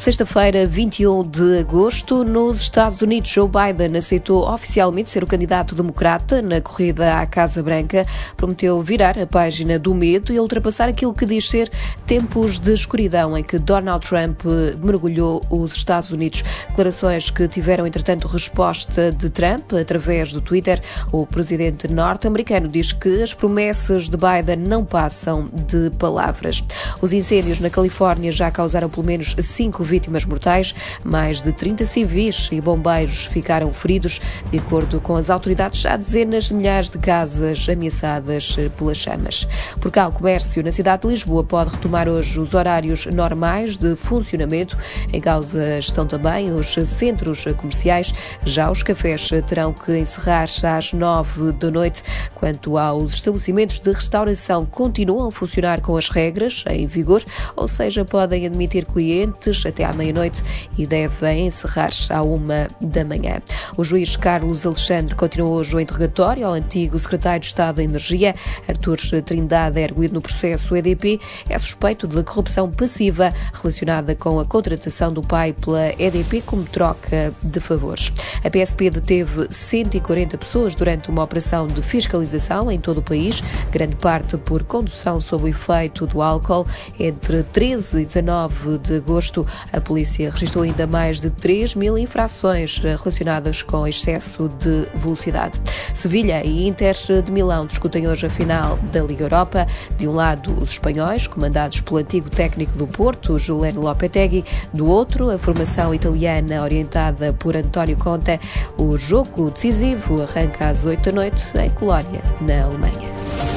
Sexta-feira, 21 de agosto, nos Estados Unidos, Joe Biden aceitou oficialmente ser o candidato democrata na corrida à Casa Branca. Prometeu virar a página do medo e ultrapassar aquilo que diz ser tempos de escuridão em que Donald Trump mergulhou os Estados Unidos. Declarações que tiveram, entretanto, resposta de Trump através do Twitter. O presidente norte-americano diz que as promessas de Biden não passam de palavras. Os incêndios na Califórnia já causaram pelo menos cinco vítimas mortais, mais de 30 civis e bombeiros ficaram feridos. De acordo com as autoridades, há dezenas de milhares de casas ameaçadas pelas chamas. Por cá, o comércio na cidade de Lisboa pode retomar hoje os horários normais de funcionamento. Em causa estão também os centros comerciais. Já os cafés terão que encerrar às nove da noite. Quanto aos estabelecimentos de restauração, continuam a funcionar com as regras em vigor, ou seja, podem admitir clientes até à meia-noite e devem encerrar-se à uma da manhã. O juiz Carlos Alexandre continuou hoje o interrogatório ao antigo secretário de Estado da Energia, Artur Trindade, erguido no processo EDP, é suspeito de corrupção passiva relacionada com a contratação do pai pela EDP como troca de favores. A PSP deteve 140 pessoas durante uma operação de fiscalização em todo o país, grande parte por condução sob o efeito do álcool. Entre 13 e 19 de agosto, a polícia registrou ainda mais de 3 mil infrações relacionadas com excesso de velocidade. Sevilha e Inter de Milão discutem hoje a final da Liga Europa. De um lado, os espanhóis, comandados pelo antigo técnico do Porto, Juliano Lopetegui. Do outro, a formação italiana, orientada por António Conte. O jogo decisivo arranca às 8 da noite em Colónia, na Alemanha.